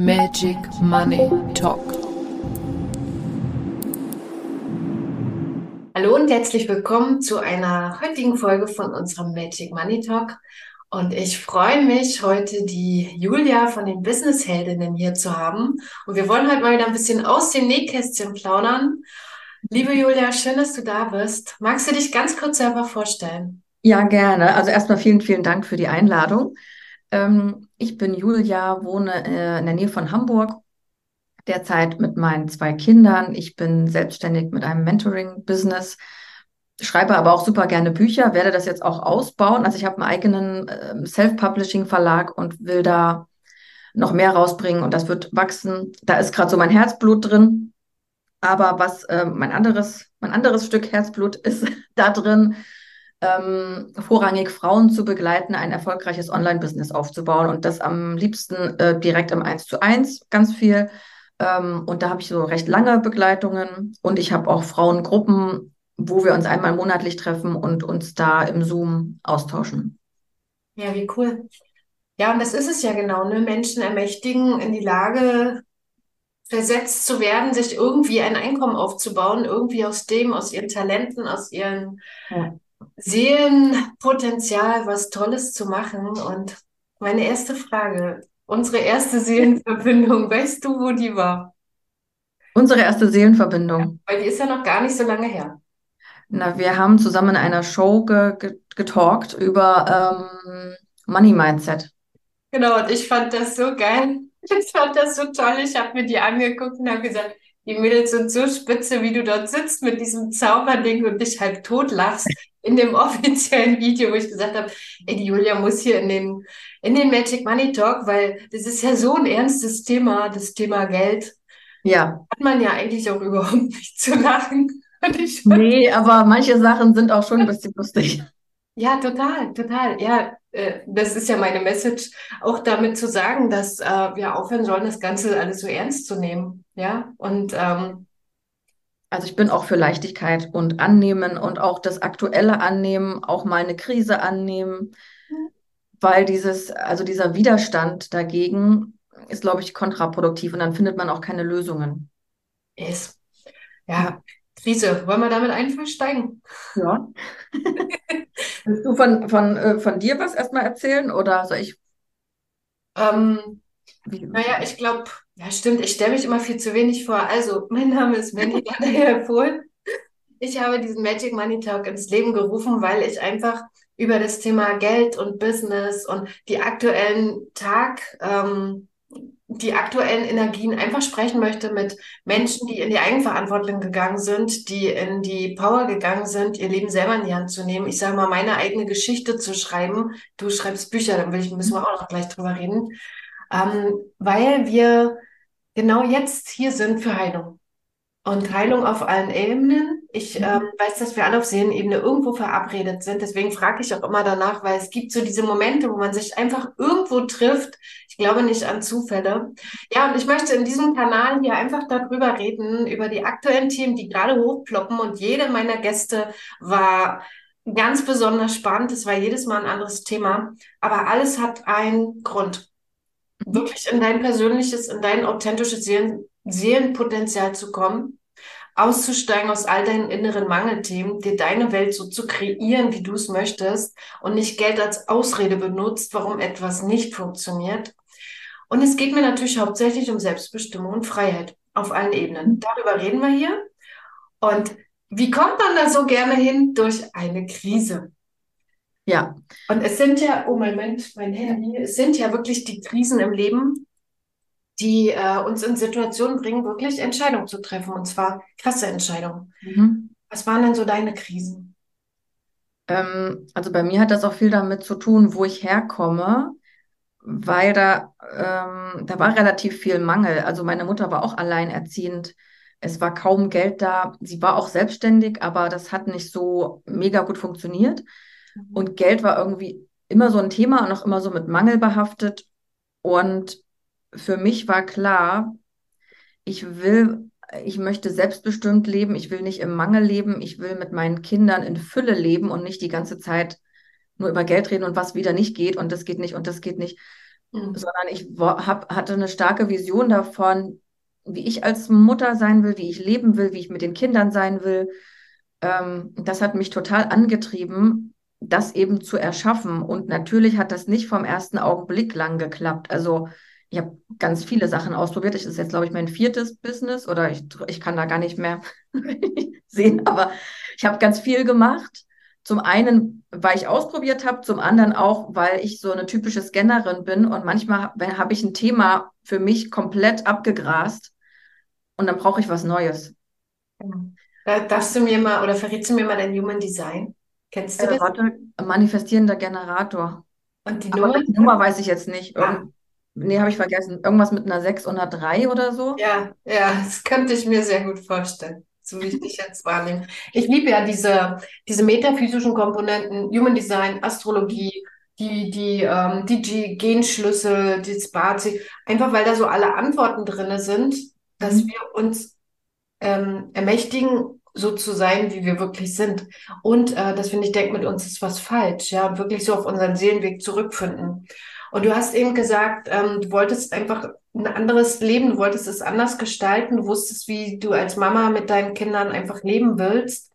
Magic Money Talk. Hallo und herzlich willkommen zu einer heutigen Folge von unserem Magic Money Talk. Und ich freue mich, heute die Julia von den Business Heldinnen hier zu haben. Und wir wollen heute mal wieder ein bisschen aus dem Nähkästchen plaudern. Liebe Julia, schön, dass du da bist. Magst du dich ganz kurz selber vorstellen? Ja, gerne. Also erstmal vielen, vielen Dank für die Einladung. Ähm, ich bin Julia, wohne äh, in der Nähe von Hamburg, derzeit mit meinen zwei Kindern. Ich bin selbstständig mit einem Mentoring-Business, schreibe aber auch super gerne Bücher, werde das jetzt auch ausbauen. Also ich habe einen eigenen äh, Self-Publishing-Verlag und will da noch mehr rausbringen und das wird wachsen. Da ist gerade so mein Herzblut drin. Aber was äh, mein anderes, mein anderes Stück Herzblut ist da drin, ähm, vorrangig Frauen zu begleiten, ein erfolgreiches Online-Business aufzubauen und das am liebsten äh, direkt im 1 zu 1 ganz viel. Ähm, und da habe ich so recht lange Begleitungen und ich habe auch Frauengruppen, wo wir uns einmal monatlich treffen und uns da im Zoom austauschen. Ja, wie cool. Ja, und das ist es ja genau, ne? Menschen ermächtigen, in die Lage versetzt zu werden, sich irgendwie ein Einkommen aufzubauen, irgendwie aus dem, aus ihren Talenten, aus ihren ja. Seelenpotenzial, was Tolles zu machen. Und meine erste Frage, unsere erste Seelenverbindung, weißt du, wo die war? Unsere erste Seelenverbindung. Ja, weil die ist ja noch gar nicht so lange her. Na, wir haben zusammen in einer Show ge ge getalkt über ähm, Money Mindset. Genau, und ich fand das so geil. Ich fand das so toll. Ich habe mir die angeguckt und habe gesagt, die Mädels sind so spitze, wie du dort sitzt mit diesem Zauberding und dich halb tot lachst in dem offiziellen Video, wo ich gesagt habe, ey, die Julia muss hier in den, in den Magic Money Talk, weil das ist ja so ein ernstes Thema, das Thema Geld. Ja. Hat man ja eigentlich auch überhaupt nicht zu lachen. Nee, aber manche Sachen sind auch schon ein bisschen lustig. Ja, total, total. Ja, äh, das ist ja meine Message, auch damit zu sagen, dass äh, wir aufhören sollen, das Ganze alles so ernst zu nehmen. Ja, und ähm, also ich bin auch für Leichtigkeit und Annehmen und auch das Aktuelle annehmen, auch mal eine Krise annehmen, mhm. weil dieses, also dieser Widerstand dagegen ist, glaube ich, kontraproduktiv und dann findet man auch keine Lösungen. Ist. Ja, Krise. Wollen wir damit einsteigen? Ja. Willst du von, von, äh, von dir was erstmal erzählen oder soll ich? Ähm, naja, ich glaube, ja, stimmt, ich stelle mich immer viel zu wenig vor. Also, mein Name ist Mandy Pohl. Ich habe diesen Magic Money Talk ins Leben gerufen, weil ich einfach über das Thema Geld und Business und die aktuellen Tag, ähm, die aktuellen Energien einfach sprechen möchte mit Menschen, die in die Eigenverantwortung gegangen sind, die in die Power gegangen sind, ihr Leben selber in die Hand zu nehmen. Ich sage mal, meine eigene Geschichte zu schreiben. Du schreibst Bücher, dann will ich, müssen wir auch noch gleich drüber reden. Ähm, weil wir genau jetzt hier sind für Heilung. Und Heilung auf allen Ebenen. Ich mhm. ähm, weiß, dass wir alle auf Seelenebene irgendwo verabredet sind. Deswegen frage ich auch immer danach, weil es gibt so diese Momente, wo man sich einfach irgendwo trifft. Ich glaube nicht an Zufälle. Ja, und ich möchte in diesem Kanal hier einfach darüber reden, über die aktuellen Themen, die gerade hochploppen. Und jede meiner Gäste war ganz besonders spannend. Es war jedes Mal ein anderes Thema. Aber alles hat einen Grund. Wirklich in dein persönliches, in dein authentisches Seelen Seelenpotenzial zu kommen auszusteigen aus all deinen inneren Mangelthemen, dir deine Welt so zu kreieren, wie du es möchtest und nicht Geld als Ausrede benutzt, warum etwas nicht funktioniert. Und es geht mir natürlich hauptsächlich um Selbstbestimmung und Freiheit auf allen Ebenen. Darüber reden wir hier. Und wie kommt man da so gerne hin? Durch eine Krise. Ja. Und es sind ja, oh Moment, mein Handy, es sind ja wirklich die Krisen im Leben, die äh, uns in Situationen bringen, wirklich Entscheidungen zu treffen, und zwar krasse Entscheidungen. Mhm. Was waren denn so deine Krisen? Ähm, also bei mir hat das auch viel damit zu tun, wo ich herkomme, weil da, ähm, da war relativ viel Mangel. Also meine Mutter war auch alleinerziehend. Es war kaum Geld da. Sie war auch selbstständig, aber das hat nicht so mega gut funktioniert. Mhm. Und Geld war irgendwie immer so ein Thema und auch immer so mit Mangel behaftet. Und für mich war klar, ich will, ich möchte selbstbestimmt leben, ich will nicht im Mangel leben, ich will mit meinen Kindern in Fülle leben und nicht die ganze Zeit nur über Geld reden und was wieder nicht geht und das geht nicht und das geht nicht. Mhm. sondern ich hab, hatte eine starke Vision davon, wie ich als Mutter sein will, wie ich leben will, wie ich mit den Kindern sein will. Ähm, das hat mich total angetrieben, das eben zu erschaffen. Und natürlich hat das nicht vom ersten Augenblick lang geklappt. Also ich habe ganz viele Sachen ausprobiert. Das ist jetzt, glaube ich, mein viertes Business oder ich, ich kann da gar nicht mehr sehen, aber ich habe ganz viel gemacht. Zum einen, weil ich ausprobiert habe, zum anderen auch, weil ich so eine typische Scannerin bin und manchmal habe hab ich ein Thema für mich komplett abgegrast und dann brauche ich was Neues. Da darfst du mir mal oder verrätst du mir mal dein Human Design? Kennst du Äh, das? warte, manifestierender Generator. Und die Nummer? die Nummer weiß ich jetzt nicht. Ah. Nee, habe ich vergessen. Irgendwas mit einer 6 und einer 3 oder so. Ja, ja, das könnte ich mir sehr gut vorstellen, so wie ich dich jetzt wahrnehme. Ich liebe ja diese, diese metaphysischen Komponenten, Human Design, Astrologie, die, die, ähm, die Genschlüssel, die Spazi, einfach weil da so alle Antworten drin sind, dass Mhm. wir uns ähm, ermächtigen, so zu sein, wie wir wirklich sind. Und äh, dass wir nicht denken, mit uns ist was falsch, ja, wirklich so auf unseren Seelenweg zurückfinden. Und du hast eben gesagt, ähm, du wolltest einfach ein anderes Leben, du wolltest es anders gestalten, du wusstest, wie du als Mama mit deinen Kindern einfach leben willst.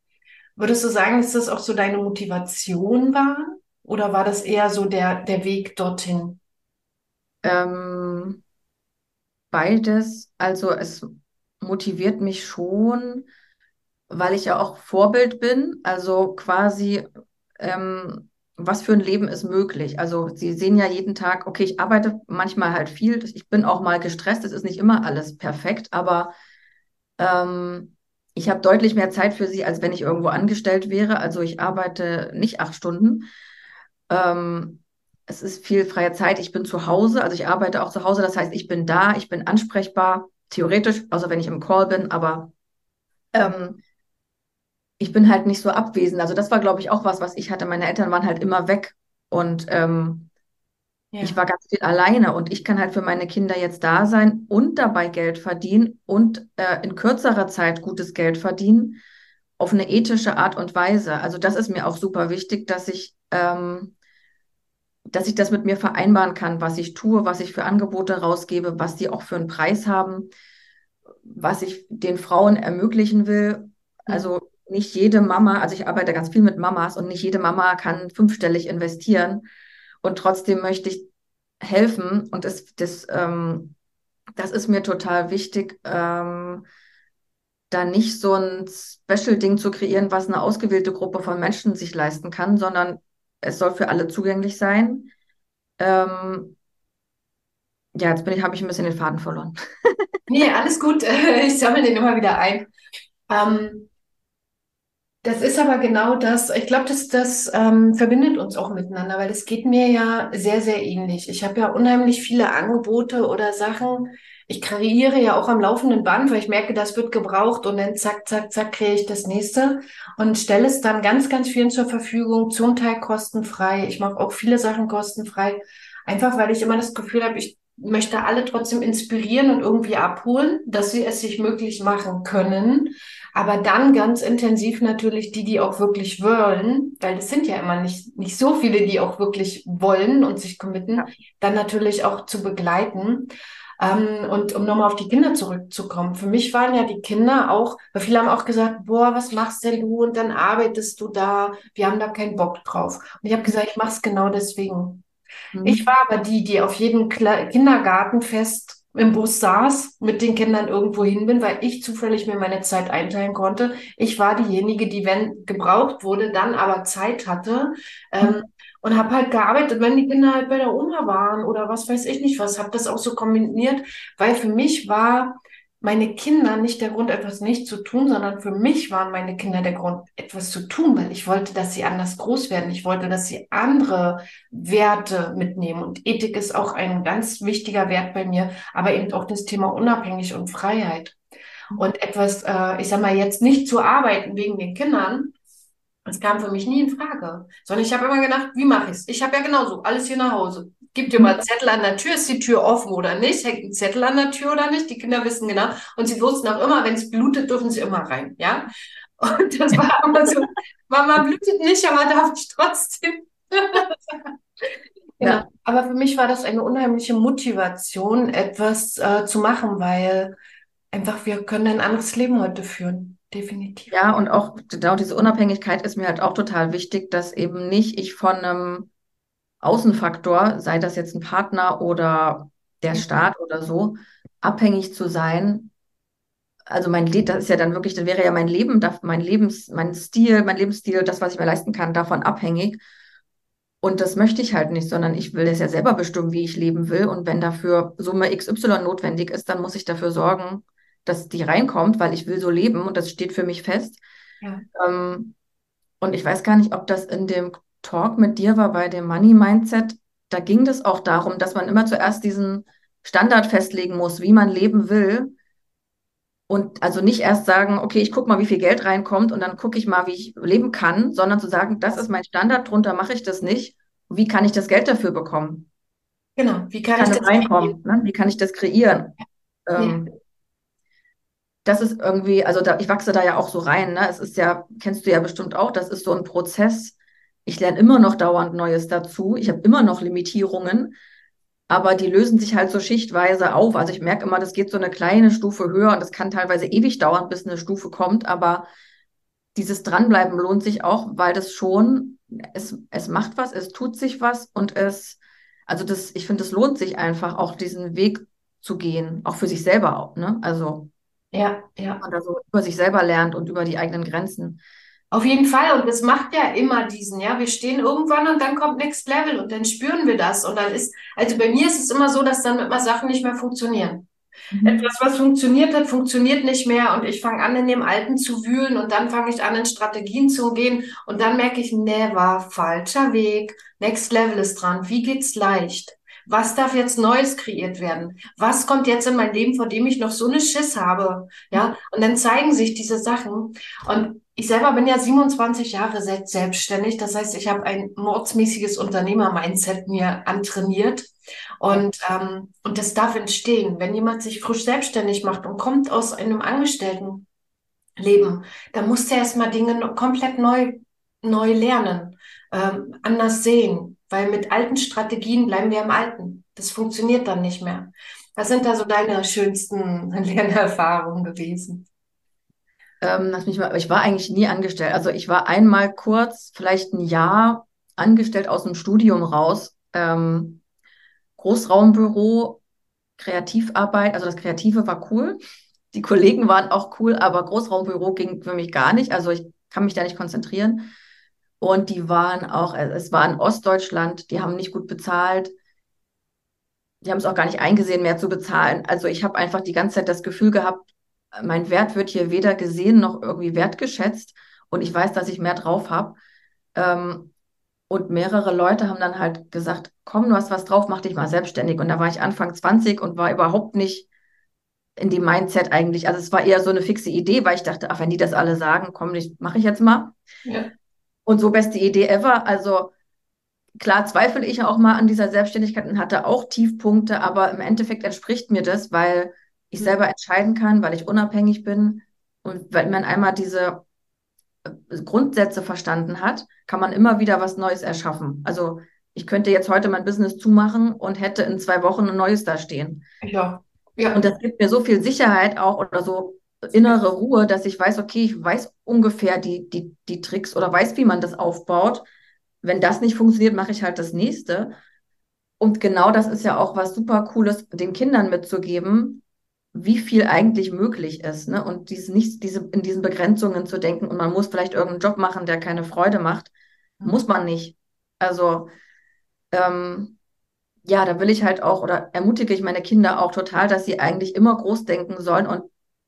Würdest du sagen, dass das auch so deine Motivation war? Oder war das eher so der, der Weg dorthin? Ähm, beides. Also es motiviert mich schon, weil ich ja auch Vorbild bin. Also quasi, ähm, was für ein Leben ist möglich. Also Sie sehen ja jeden Tag, okay, ich arbeite manchmal halt viel. Ich bin auch mal gestresst. Es ist nicht immer alles perfekt, aber ähm, ich habe deutlich mehr Zeit für Sie, als wenn ich irgendwo angestellt wäre. Also ich arbeite nicht acht Stunden. Ähm, es ist viel freie Zeit. Ich bin zu Hause, also ich arbeite auch zu Hause. Das heißt, ich bin da, ich bin ansprechbar, theoretisch, außer wenn ich im Call bin, aber ähm, ich bin halt nicht so abwesend. Also das war, glaube ich, auch was, was ich hatte. Meine Eltern waren halt immer weg und ähm, ich Ja. war ganz viel alleine und ich kann halt für meine Kinder jetzt da sein und dabei Geld verdienen und äh, in kürzerer Zeit gutes Geld verdienen auf eine ethische Art und Weise. Also das ist mir auch super wichtig, dass ich ähm, dass ich das mit mir vereinbaren kann, was ich tue, was ich für Angebote rausgebe, was die auch für einen Preis haben, was ich den Frauen ermöglichen will. Also nicht jede Mama, also ich arbeite ganz viel mit Mamas und nicht jede Mama kann fünfstellig investieren und trotzdem möchte ich helfen und das, das, ähm, das ist mir total wichtig, ähm, da nicht so ein Special-Ding zu kreieren, was eine ausgewählte Gruppe von Menschen sich leisten kann, sondern es soll für alle zugänglich sein. Ähm, ja, jetzt ich, habe ich ein bisschen den Faden verloren. Nee, alles gut. Ich sammle den immer wieder ein. Ähm, das ist aber genau das. Ich glaube, das, das ähm, verbindet uns auch miteinander, weil es geht mir ja sehr, sehr ähnlich. Ich habe ja unheimlich viele Angebote oder Sachen. Ich kreiere ja auch am laufenden Band, weil ich merke, das wird gebraucht und dann zack, zack, zack, kriege ich das nächste und stelle es dann ganz, ganz vielen zur Verfügung, zum Teil kostenfrei. Ich mache auch viele Sachen kostenfrei, einfach weil ich immer das Gefühl habe, ich möchte alle trotzdem inspirieren und irgendwie abholen, dass sie es sich möglich machen können. Aber dann ganz intensiv natürlich die, die auch wirklich wollen, weil es sind ja immer nicht, nicht so viele, die auch wirklich wollen und sich committen, Ja. dann natürlich auch zu begleiten. Ähm, und um nochmal auf die Kinder zurückzukommen, für mich waren ja die Kinder auch, weil viele haben auch gesagt, boah, was machst denn du? Und dann arbeitest du da, wir haben da keinen Bock drauf. Und ich habe gesagt, ich mache es genau deswegen. Ich Mhm. war aber die, die auf jedem Kle Kindergartenfest im Bus saß, mit den Kindern irgendwo hin bin, weil ich zufällig mir meine Zeit einteilen konnte. Ich war diejenige, die, wenn gebraucht wurde, dann aber Zeit hatte, ähm, und habe halt gearbeitet, wenn die Kinder halt bei der Oma waren oder was weiß ich nicht was, habe das auch so kombiniert, weil für mich war meine Kinder nicht der Grund, etwas nicht zu tun, sondern für mich waren meine Kinder der Grund, etwas zu tun, weil ich wollte, dass sie anders groß werden. Ich wollte, dass sie andere Werte mitnehmen. Und Ethik ist auch ein ganz wichtiger Wert bei mir, aber eben auch das Thema Unabhängig und Freiheit. Und etwas, äh, ich sag mal, jetzt nicht zu arbeiten wegen den Kindern, das kam für mich nie in Frage. Sondern ich habe immer gedacht, wie mache ich es? Ich habe ja genauso alles hier nach Hause. Gib dir mal einen Zettel an der Tür, ist die Tür offen oder nicht? Hängt ein Zettel an der Tür oder nicht? Die Kinder wissen genau. Und sie wussten auch immer, wenn es blutet, dürfen sie immer rein. Ja? Und das war immer so, Mama blutet nicht, aber darf ich trotzdem. Ja. Aber für mich war das eine unheimliche Motivation, etwas äh, zu machen, weil einfach wir können ein anderes Leben heute führen. Definitiv. Ja, und auch genau diese Unabhängigkeit ist mir halt auch total wichtig, dass eben nicht ich von einem Außenfaktor, sei das jetzt ein Partner oder der Staat oder so, abhängig zu sein. Also mein Leben, das ist ja dann wirklich, dann wäre ja mein Leben, mein Lebens, mein Stil, mein Lebensstil, das, was ich mir leisten kann, davon abhängig. Und das möchte ich halt nicht, sondern ich will es ja selber bestimmen, wie ich leben will. Und wenn dafür Summe XY notwendig ist, dann muss ich dafür sorgen, dass die reinkommt, weil ich will so leben und das steht für mich fest. Ja. Ähm, und ich weiß gar nicht, ob das in dem Talk mit dir war bei dem Money Mindset. Da ging es auch darum, dass man immer zuerst diesen Standard festlegen muss, wie man leben will. Und also nicht erst sagen, okay, ich gucke mal, wie viel Geld reinkommt und dann gucke ich mal, wie ich leben kann, sondern zu sagen, das ist mein Standard, drunter mache ich das nicht. Wie kann ich das Geld dafür bekommen? Genau, wie kann, Kann ich das reinkommen? Ne? Wie kann ich das kreieren? Ja. Ähm, das ist irgendwie, also da, ich wachse da ja auch so rein, ne? Es ist ja, kennst du ja bestimmt auch, das ist so ein Prozess. Ich lerne immer noch dauernd Neues dazu. Ich habe immer noch Limitierungen, aber die lösen sich halt so schichtweise auf. Also ich merke immer, das geht so eine kleine Stufe höher und das kann teilweise ewig dauern, bis eine Stufe kommt, aber dieses Dranbleiben lohnt sich auch, weil das schon, es, es macht was, es tut sich was und es, also das, ich finde, es lohnt sich einfach auch diesen Weg zu gehen, auch für sich selber auch, ne? Also Ja, ja. man da so über sich selber lernt und über die eigenen Grenzen. Auf jeden Fall. Und es macht ja immer diesen, ja, wir stehen irgendwann und dann kommt Next Level und dann spüren wir das. Und dann ist, also bei mir ist es immer so, dass dann immer Sachen nicht mehr funktionieren. Etwas, was funktioniert hat, funktioniert nicht mehr und ich fange an, in dem Alten zu wühlen und dann fange ich an, in Strategien zu gehen und dann merke ich, never, falscher Weg, Next Level ist dran, wie geht's leicht? Was darf jetzt Neues kreiert werden? Was kommt jetzt in mein Leben, vor dem ich noch so eine Schiss habe? Ja, und dann zeigen sich diese Sachen und ich selber bin ja 27 Jahre se- selbstständig. Das heißt, ich habe ein mordsmäßiges Unternehmer-Mindset mir antrainiert. Und, ähm, und das darf entstehen. Wenn jemand sich frisch selbstständig macht und kommt aus einem Angestelltenleben, dann muss der erstmal Dinge komplett neu, neu lernen, ähm, anders sehen. Weil mit alten Strategien bleiben wir im Alten. Das funktioniert dann nicht mehr. Was sind da so deine schönsten Lernerfahrungen gewesen? Ähm, lass mich mal, ich war eigentlich nie angestellt. Also ich war einmal kurz, vielleicht ein Jahr angestellt aus dem Studium raus. Ähm, Großraumbüro, Kreativarbeit, also das Kreative war cool. Die Kollegen waren auch cool, aber Großraumbüro ging für mich gar nicht. Also ich kann mich da nicht konzentrieren. Und die waren auch, äh, es war in Ostdeutschland, die haben nicht gut bezahlt. Die haben es auch gar nicht eingesehen, mehr zu bezahlen. Also ich habe einfach die ganze Zeit das Gefühl gehabt, mein Wert wird hier weder gesehen noch irgendwie wertgeschätzt. Und ich weiß, dass ich mehr drauf habe. Ähm, und mehrere Leute haben dann halt gesagt, komm, du hast was drauf, mach dich mal selbstständig. Und da war ich Anfang 20 und war überhaupt nicht in dem Mindset eigentlich. Also es war eher so eine fixe Idee, weil ich dachte, ach, wenn die das alle sagen, komm, ich mache ich jetzt mal. Ja. Und so beste Idee ever. Also klar zweifle ich auch mal an dieser Selbstständigkeit und hatte auch Tiefpunkte, aber im Endeffekt entspricht mir das, weil ich Mhm. selber entscheiden kann, weil ich unabhängig bin. Und wenn man einmal diese äh, Grundsätze verstanden hat, kann man immer wieder was Neues erschaffen. Also ich könnte jetzt heute mein Business zumachen und hätte in zwei Wochen ein neues da stehen. Ja. Ja. Und das gibt mir so viel Sicherheit auch oder so innere Ruhe, dass ich weiß, okay, ich weiß ungefähr die, die, die Tricks oder weiß, wie man das aufbaut. Wenn das nicht funktioniert, mache ich halt das nächste. Und genau das ist ja auch was super Cooles, den Kindern mitzugeben, wie viel eigentlich möglich ist, ne? Und dies nicht, diese, in diesen Begrenzungen zu denken und man muss vielleicht irgendeinen Job machen, der keine Freude macht. Muss man nicht. Also, ähm, ja, da will ich halt auch oder ermutige ich meine Kinder auch total, dass sie eigentlich immer groß denken sollen und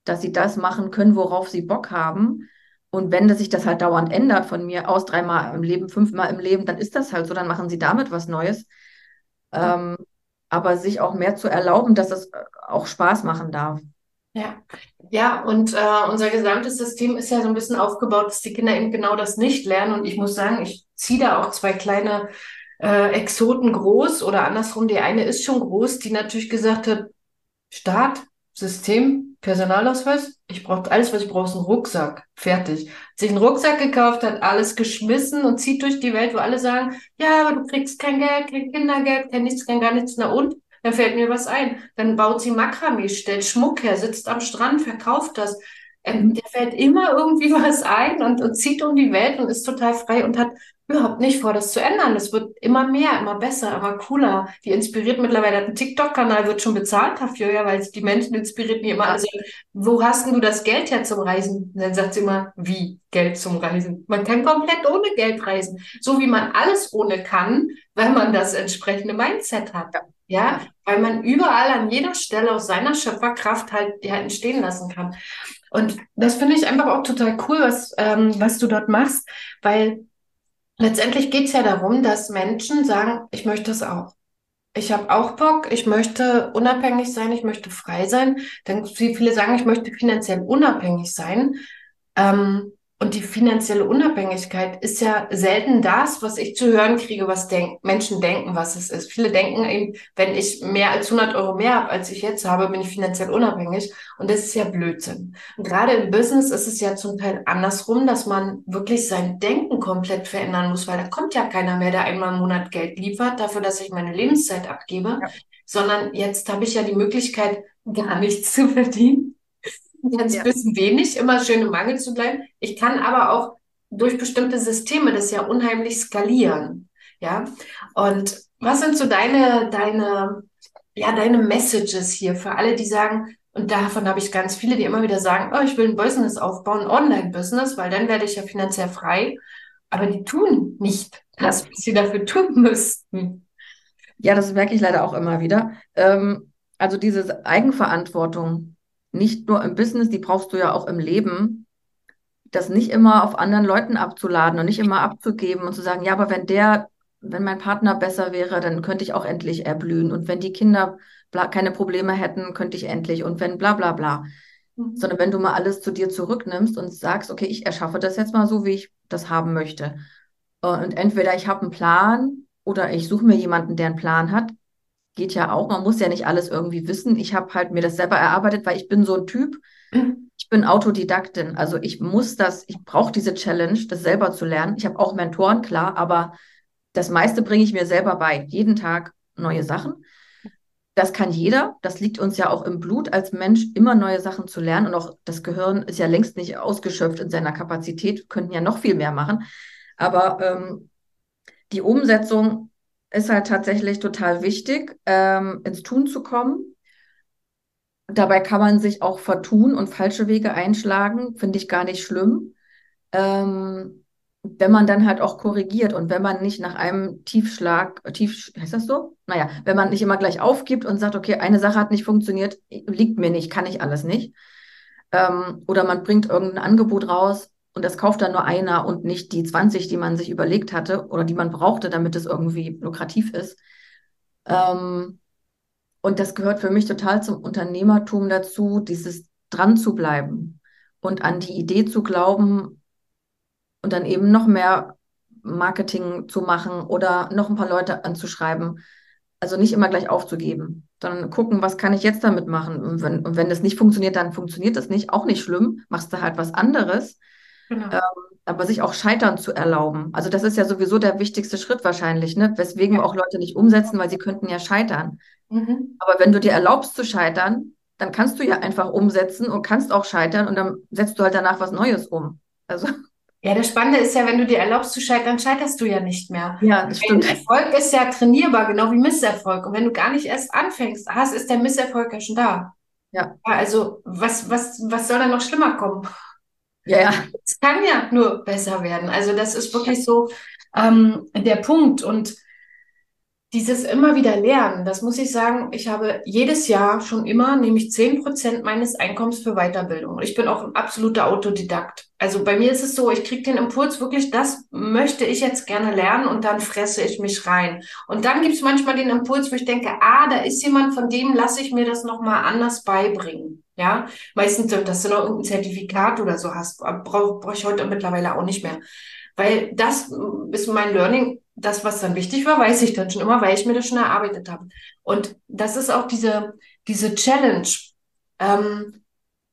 dass sie das machen können, worauf sie Bock haben. Und wenn das sich das halt dauernd ändert, von mir aus dreimal im Leben, fünfmal im Leben, dann ist das halt so, dann machen sie damit was Neues. Ähm, aber sich auch mehr zu erlauben, dass es auch Spaß machen darf. Ja, ja, und äh, unser gesamtes System ist ja so ein bisschen aufgebaut, dass die Kinder eben genau das nicht lernen. Und ich muss sagen, ich ziehe da auch zwei kleine äh, Exoten groß oder andersrum, die eine ist schon groß, die natürlich gesagt hat, Staat, System, Personalausweis. Ich brauche alles, was ich brauche, ist ein Rucksack. Fertig. Sich einen Rucksack gekauft hat, alles geschmissen und zieht durch die Welt, wo alle sagen, ja, aber du kriegst kein Geld, kein Kindergeld, kein nichts, kein gar nichts. Na und? Dann fällt mir was ein. Dann baut sie Makramee, stellt Schmuck her, sitzt am Strand, verkauft das. Ähm, der fällt immer irgendwie was ein und, und zieht um die Welt und ist total frei und hat überhaupt nicht vor, das zu ändern. Es wird immer mehr, immer besser, immer cooler. Die inspiriert mittlerweile, hat einen TikTok-Kanal, wird schon bezahlt dafür, ja, weil die Menschen inspiriert, die immer sagen, wo hast denn du das Geld her zum Reisen? Und dann sagt sie immer, wie Geld zum Reisen? Man kann komplett ohne Geld reisen. So wie man alles ohne kann, weil man das entsprechende Mindset hat. Ja. Ja, weil man überall an jeder Stelle aus seiner Schöpferkraft halt ja, entstehen lassen kann. Und das finde ich einfach auch total cool, was, ähm, was du dort machst, weil letztendlich geht es ja darum, dass Menschen sagen, ich möchte es auch. Ich habe auch Bock, ich möchte unabhängig sein, ich möchte frei sein. Denn viele sagen, ich möchte finanziell unabhängig sein. Ähm, und die finanzielle Unabhängigkeit ist ja selten das, was ich zu hören kriege, was denk Menschen denken, was es ist. Viele denken eben, wenn ich mehr als 100 Euro mehr habe, als ich jetzt habe, bin ich finanziell unabhängig. Und das ist ja Blödsinn. Und gerade im Business ist es ja zum Teil andersrum, dass man wirklich sein Denken komplett verändern muss, weil da kommt ja keiner mehr, der einmal im Monat Geld liefert, dafür, dass ich meine Lebenszeit abgebe, ja. sondern jetzt habe ich ja die Möglichkeit, gar nichts zu verdienen ganz ja. bisschen wenig, immer schön im Mangel zu bleiben. Ich kann aber auch durch bestimmte Systeme das ja unheimlich skalieren. Ja. Und was sind so deine, deine, ja, deine Messages hier für alle, die sagen, und davon habe ich ganz viele, die immer wieder sagen, oh, ich will ein Business aufbauen, ein Online-Business, weil dann werde ich ja finanziell frei. Aber die tun nicht das, was sie dafür tun müssten. Ja, das merke ich leider auch immer wieder. Ähm, also diese Eigenverantwortung, nicht nur im Business, die brauchst du ja auch im Leben, das nicht immer auf anderen Leuten abzuladen und nicht immer abzugeben und zu sagen, ja, aber wenn der, wenn mein Partner besser wäre, dann könnte ich auch endlich erblühen. Und wenn die Kinder keine Probleme hätten, könnte ich endlich. Und wenn bla bla bla. Mhm. Sondern wenn du mal alles zu dir zurücknimmst und sagst, okay, ich erschaffe das jetzt mal so, wie ich das haben möchte. Und entweder ich habe einen Plan oder ich suche mir jemanden, der einen Plan hat, geht ja auch. Man muss ja nicht alles irgendwie wissen. Ich habe halt mir das selber erarbeitet, weil ich bin so ein Typ. Mhm. Ich bin Autodidaktin. Also ich muss das, ich brauche diese Challenge, das selber zu lernen. Ich habe auch Mentoren, klar, aber das meiste bringe ich mir selber bei. Jeden Tag neue Sachen. Das kann jeder. Das liegt uns ja auch im Blut als Mensch, immer neue Sachen zu lernen. Und auch das Gehirn ist ja längst nicht ausgeschöpft in seiner Kapazität, könnten ja noch viel mehr machen. Aber ähm, die Umsetzung ist halt tatsächlich total wichtig, ähm, ins Tun zu kommen. Dabei kann man sich auch vertun und falsche Wege einschlagen, finde ich gar nicht schlimm. Ähm, wenn man dann halt auch korrigiert und wenn man nicht nach einem Tiefschlag, tief, heißt das so? Naja, wenn man nicht immer gleich aufgibt und sagt, okay, eine Sache hat nicht funktioniert, liegt mir nicht, kann ich alles nicht. Ähm, oder man bringt irgendein Angebot raus, und das kauft dann nur einer und nicht die 20, die man sich überlegt hatte oder die man brauchte, damit es irgendwie lukrativ ist. Ähm, und das gehört für mich total zum Unternehmertum dazu, dieses dran zu bleiben und an die Idee zu glauben und dann eben noch mehr Marketing zu machen oder noch ein paar Leute anzuschreiben. Also nicht immer gleich aufzugeben, sondern gucken, was kann ich jetzt damit machen. Und wenn, und wenn das nicht funktioniert, dann funktioniert das nicht. Auch nicht schlimm. Machst du halt was anderes. Genau. Ähm, aber sich auch Scheitern zu erlauben. Also das ist ja sowieso der wichtigste Schritt wahrscheinlich, ne? Weswegen ja. auch Leute nicht umsetzen, weil sie könnten ja scheitern. Mhm. Aber wenn du dir erlaubst zu scheitern, dann kannst du ja einfach umsetzen und kannst auch scheitern und dann setzt du halt danach was Neues um. Also. Ja, das Spannende ist ja, wenn du dir erlaubst zu scheitern, scheiterst du ja nicht mehr. Ja, das stimmt. Erfolg ist ja trainierbar, genau wie Misserfolg. Und wenn du gar nicht erst anfängst, hast, ist der Misserfolg ja schon da. Ja. Also, was, was, was soll da noch schlimmer kommen? Ja, ja. Es kann ja nur besser werden. Also das ist wirklich so ähm, der Punkt. Und dieses immer wieder lernen, das muss ich sagen, ich habe jedes Jahr schon immer, nämlich zehn Prozent meines Einkommens für Weiterbildung. Ich bin auch ein absoluter Autodidakt. Also bei mir ist es so, ich kriege den Impuls wirklich, das möchte ich jetzt gerne lernen und dann fresse ich mich rein. Und dann gibt es manchmal den Impuls, wo ich denke, ah, da ist jemand, von dem lasse ich mir das nochmal anders beibringen. Ja, meistens, dass du noch irgendein Zertifikat oder so hast, brauche brauch ich heute mittlerweile auch nicht mehr. Weil das ist mein Learning. Das, was dann wichtig war, weiß ich dann schon immer, weil ich mir das schon erarbeitet habe. Und das ist auch diese, diese Challenge. ähm,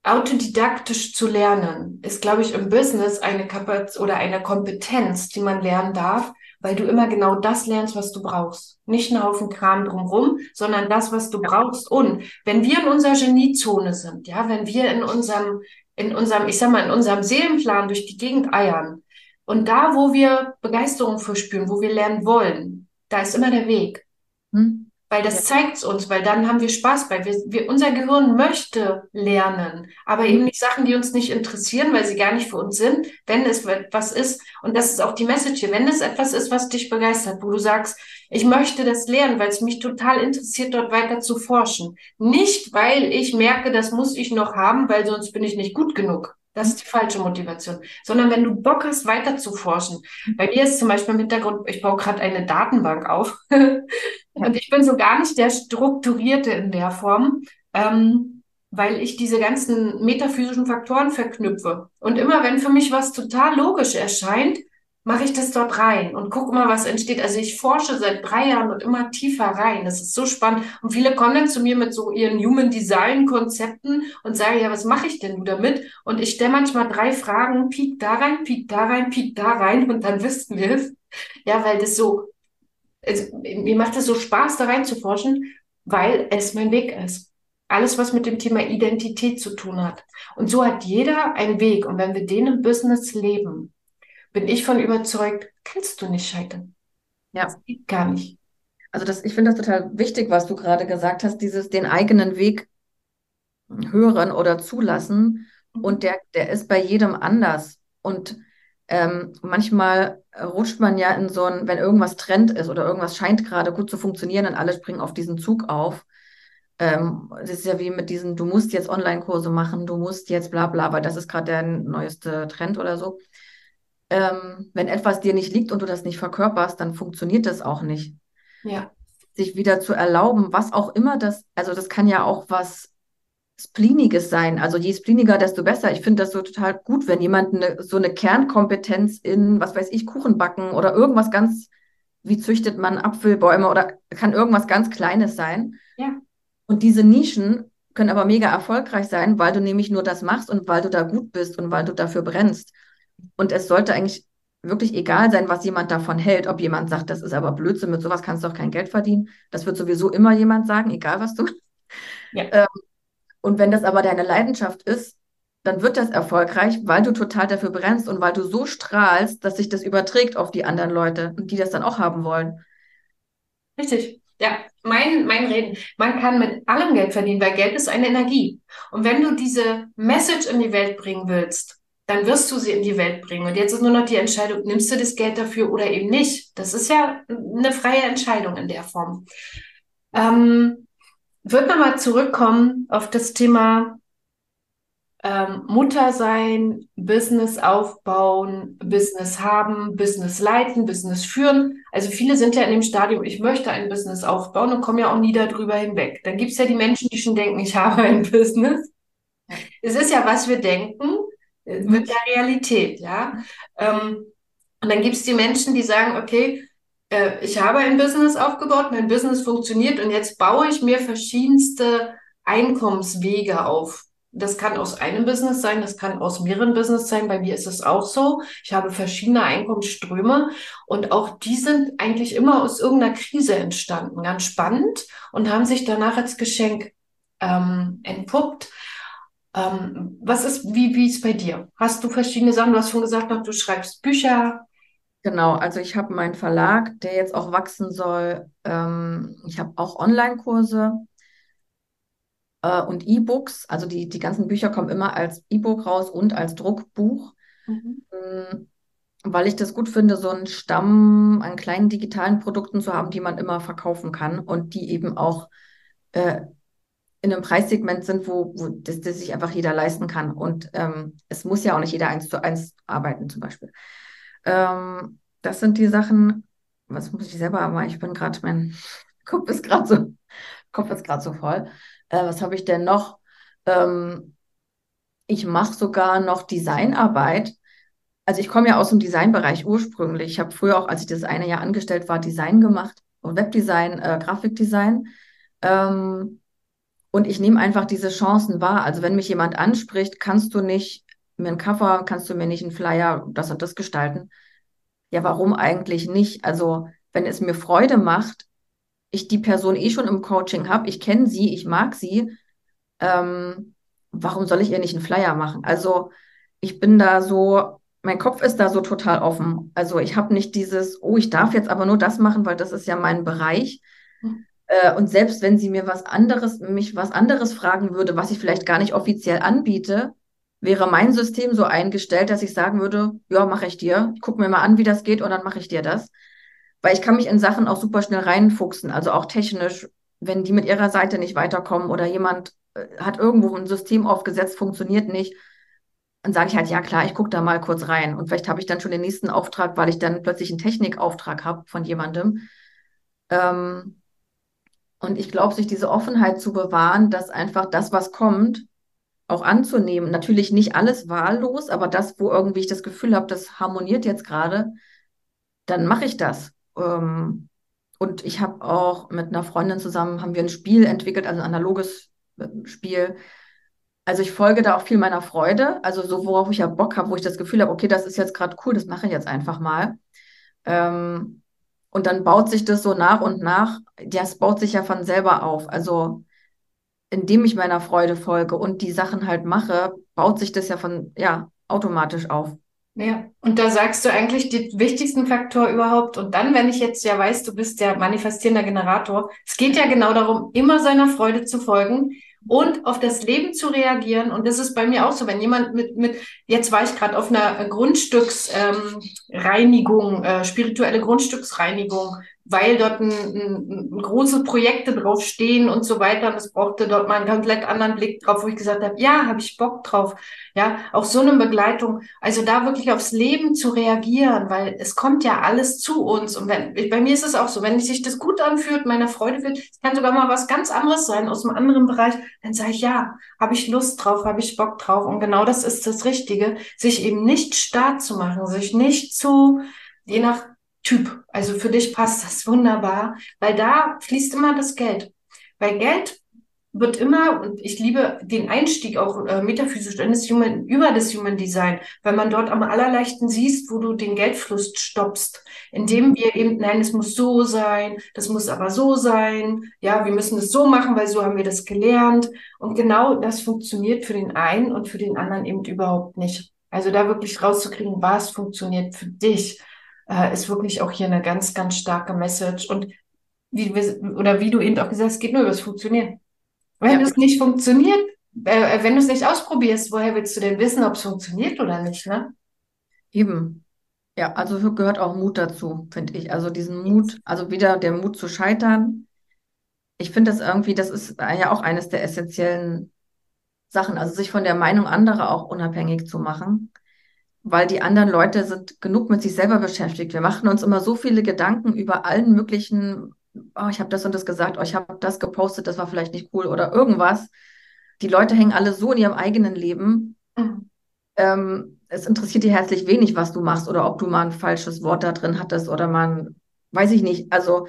autodidaktisch zu lernen, ist, glaube ich, im Business eine Kapaz oder eine Kompetenz, die man lernen darf, weil du immer genau das lernst, was du brauchst. Nicht einen Haufen Kram drumrum, sondern das, was du brauchst. Und wenn wir in unserer Geniezone sind, ja, wenn wir in unserem, in unserem, ich sag mal, in unserem Seelenplan durch die Gegend eiern und da, wo wir Begeisterung verspüren, wo wir lernen wollen, da ist immer der Weg. Hm? Weil das ja. zeigt uns, weil dann haben wir Spaß bei. Wir, wir, unser Gehirn möchte lernen, aber eben nicht Sachen, die uns nicht interessieren, weil sie gar nicht für uns sind. Wenn es etwas ist, und das ist auch die Message hier, wenn es etwas ist, was dich begeistert, wo du sagst, ich möchte das lernen, weil es mich total interessiert, dort weiter zu forschen. Nicht, weil ich merke, das muss ich noch haben, weil sonst bin ich nicht gut genug. Das ist die falsche Motivation. Sondern wenn du Bock hast, weiter zu forschen. Bei mir ist zum Beispiel im Hintergrund, ich baue gerade eine Datenbank auf. und ich bin so gar nicht der Strukturierte in der Form, ähm, weil ich diese ganzen metaphysischen Faktoren verknüpfe. Und immer wenn für mich was total logisch erscheint, mache ich das dort rein und gucke mal, was entsteht. Also ich forsche seit drei Jahren und immer tiefer rein. Das ist so spannend. Und viele kommen dann zu mir mit so ihren Human Design Konzepten und sagen, ja, was mache ich denn damit? Und ich stelle manchmal drei Fragen, piek da rein, piek da rein, piek da rein und dann wissen wir es. Ja, weil das so, also, mir macht es so Spaß, da rein zu forschen, weil es mein Weg ist. Alles, was mit dem Thema Identität zu tun hat. Und so hat jeder einen Weg. Und wenn wir den im Business leben, bin ich von überzeugt, kannst du nicht scheitern. Ja. Das geht gar nicht. Also das, ich finde das total wichtig, was du gerade gesagt hast, dieses den eigenen Weg hören oder zulassen. Mhm. Und der, der ist bei jedem anders. Und ähm, manchmal rutscht man ja in so ein, wenn irgendwas Trend ist oder irgendwas scheint gerade gut zu funktionieren und alle springen auf diesen Zug auf. Ähm, das ist ja wie mit diesen, du musst jetzt Online-Kurse machen, du musst jetzt bla bla, weil das ist gerade der neueste Trend oder so ähm, wenn etwas dir nicht liegt und du das nicht verkörperst, dann funktioniert das auch nicht. Ja. Sich wieder zu erlauben, was auch immer das, also das kann ja auch was Spleeniges sein. Also je spliniger, desto besser. Ich finde das so total gut, wenn jemand eine, so eine Kernkompetenz in, was weiß ich, Kuchen backen oder irgendwas ganz, wie züchtet man Apfelbäume oder kann irgendwas ganz Kleines sein. Ja. Und diese Nischen können aber mega erfolgreich sein, weil du nämlich nur das machst und weil du da gut bist und weil du dafür brennst. Und es sollte eigentlich wirklich egal sein, was jemand davon hält. Ob jemand sagt, das ist aber Blödsinn, mit sowas kannst du auch kein Geld verdienen. Das wird sowieso immer jemand sagen, egal was du. Ja. Ähm, und wenn das aber deine Leidenschaft ist, dann wird das erfolgreich, weil du total dafür brennst und weil du so strahlst, dass sich das überträgt auf die anderen Leute und die das dann auch haben wollen. Richtig. Ja, mein, mein Reden. Man kann mit allem Geld verdienen, weil Geld ist eine Energie. Und wenn du diese Message in die Welt bringen willst, dann wirst du sie in die Welt bringen. Und jetzt ist nur noch die Entscheidung, nimmst du das Geld dafür oder eben nicht. Das ist ja eine freie Entscheidung in der Form. Ähm, würde nochmal zurückkommen auf das Thema ähm, Mutter sein, Business aufbauen, Business haben, Business leiten, Business führen. Also viele sind ja in dem Stadium, ich möchte ein Business aufbauen und kommen ja auch nie darüber hinweg. Dann gibt es ja die Menschen, die schon denken, ich habe ein Business. Es ist ja, was wir denken wird ja Realität, ja. Ähm, und dann gibt es die Menschen, die sagen, okay, äh, ich habe ein Business aufgebaut, mein Business funktioniert und jetzt baue ich mir verschiedenste Einkommenswege auf. Das kann aus einem Business sein, das kann aus mehreren Business sein. Bei mir ist es auch so. Ich habe verschiedene Einkommensströme und auch die sind eigentlich immer aus irgendeiner Krise entstanden. Ganz spannend und haben sich danach als Geschenk ähm, entpuppt. Ähm, was ist, wie, wie ist bei dir? Hast du verschiedene Sachen? Du hast schon gesagt, du schreibst Bücher. Genau, also ich habe meinen Verlag, der jetzt auch wachsen soll. Ähm, ich habe auch Online-Kurse äh, und E-Books. Also die, die ganzen Bücher kommen immer als E-Book raus und als Druckbuch. Mhm. Ähm, weil ich das gut finde, so einen Stamm an kleinen digitalen Produkten zu haben, die man immer verkaufen kann und die eben auch äh, in einem Preissegment sind, wo, wo das, das sich einfach jeder leisten kann. Und ähm, es muss ja auch nicht jeder eins zu eins arbeiten, zum Beispiel. Ähm, das sind die Sachen, was muss ich selber machen? Ich bin gerade, mein Kopf ist gerade so, Kopf ist gerade so voll. Äh, was habe ich denn noch? Ähm, ich mache sogar noch Designarbeit. Also ich komme ja aus dem Designbereich ursprünglich. Ich habe früher auch, als ich das eine Jahr angestellt war, Design gemacht, Webdesign, äh, Grafikdesign. Ähm, Und ich nehme einfach diese Chancen wahr. Also wenn mich jemand anspricht, kannst du nicht mir einen Cover, kannst du mir nicht einen Flyer, das und das gestalten. Ja, warum eigentlich nicht? Also wenn es mir Freude macht, ich die Person eh schon im Coaching habe, ich kenne sie, ich mag sie, ähm, warum soll ich ihr nicht einen Flyer machen? Also ich bin da so, mein Kopf ist da so total offen. Also ich habe nicht dieses, oh, ich darf jetzt aber nur das machen, weil das ist ja mein Bereich. Mhm. Äh, und selbst wenn sie mir was anderes, mich was anderes fragen würde, was ich vielleicht gar nicht offiziell anbiete, wäre mein System so eingestellt, dass ich sagen würde, ja, mache ich dir. Ich gucke mir mal an, wie das geht und dann mache ich dir das. Weil ich kann mich in Sachen auch super schnell reinfuchsen, also auch technisch, wenn die mit ihrer Seite nicht weiterkommen oder jemand äh, hat irgendwo ein System aufgesetzt, funktioniert nicht, dann sage ich halt, ja klar, ich gucke da mal kurz rein. Und vielleicht habe ich dann schon den nächsten Auftrag, weil ich dann plötzlich einen Technikauftrag habe von jemandem. Ähm, und ich glaube, sich diese Offenheit zu bewahren, dass einfach das, was kommt, auch anzunehmen. Natürlich nicht alles wahllos, aber das, wo irgendwie ich das Gefühl habe, das harmoniert jetzt gerade, dann mache ich das. Ähm, und ich habe auch mit einer Freundin zusammen, haben wir ein Spiel entwickelt, also ein analoges äh, Spiel. Also ich folge da auch viel meiner Freude, also so, worauf ich ja Bock habe, wo ich das Gefühl habe, okay, das ist jetzt gerade cool, das mache ich jetzt einfach mal. Ähm, und dann baut sich das so nach und nach, das baut sich ja von selber auf. Also indem ich meiner Freude folge und die Sachen halt mache, baut sich das ja von, ja, automatisch auf. Ja, und da sagst du eigentlich die wichtigsten Faktor überhaupt. Und dann, wenn ich jetzt ja weiß, du bist der manifestierender Generator, es geht ja genau darum, immer seiner Freude zu folgen und auf das Leben zu reagieren. Und das ist bei mir auch so, wenn jemand mit, mit jetzt war ich gerade auf einer Grundstücksreinigung, ähm, äh, spirituelle Grundstücksreinigung weil dort ein, ein, ein große Projekte draufstehen und so weiter. Und es brauchte dort mal einen komplett anderen Blick drauf, wo ich gesagt habe, ja, habe ich Bock drauf. Ja, auch so eine Begleitung. Also da wirklich aufs Leben zu reagieren, weil es kommt ja alles zu uns. Und wenn, bei mir ist es auch so, wenn sich das gut anfühlt, meiner Freude wird, es kann sogar mal was ganz anderes sein aus einem anderen Bereich, dann sage ich, ja, habe ich Lust drauf, habe ich Bock drauf. Und genau das ist das Richtige, sich eben nicht starr zu machen, sich nicht zu, je nach Typ. Also für dich passt das wunderbar, weil da fließt immer das Geld. Weil Geld wird immer, und ich liebe den Einstieg auch äh, metaphysisch in das Human, über das Human Design, weil man dort am allerleichten siehst, wo du den Geldfluss stoppst, indem wir eben, nein, es muss so sein, das muss aber so sein, ja, wir müssen es so machen, weil so haben wir das gelernt. Und genau das funktioniert für den einen und für den anderen eben überhaupt nicht. Also da wirklich rauszukriegen, was funktioniert für dich äh, ist wirklich auch hier eine ganz, ganz starke Message. Und wie wir, oder wie du eben auch gesagt hast, es geht nur über das Funktionieren. Wenn ja. es nicht funktioniert, äh, wenn du es nicht ausprobierst, woher willst du denn wissen, ob es funktioniert oder nicht, ne? Eben. Ja, also gehört auch Mut dazu, finde ich. Also diesen Mut, also wieder der Mut zu scheitern. Ich finde das irgendwie, das ist ja auch eines der essentiellen Sachen, also sich von der Meinung anderer auch unabhängig zu machen weil die anderen Leute sind genug mit sich selber beschäftigt. Wir machen uns immer so viele Gedanken über allen möglichen, oh, ich habe das und das gesagt, oh, ich habe das gepostet, das war vielleicht nicht cool oder irgendwas. Die Leute hängen alle so in ihrem eigenen Leben. Ähm, es interessiert die herzlich wenig, was du machst oder ob du mal ein falsches Wort da drin hattest oder man, weiß ich nicht. Also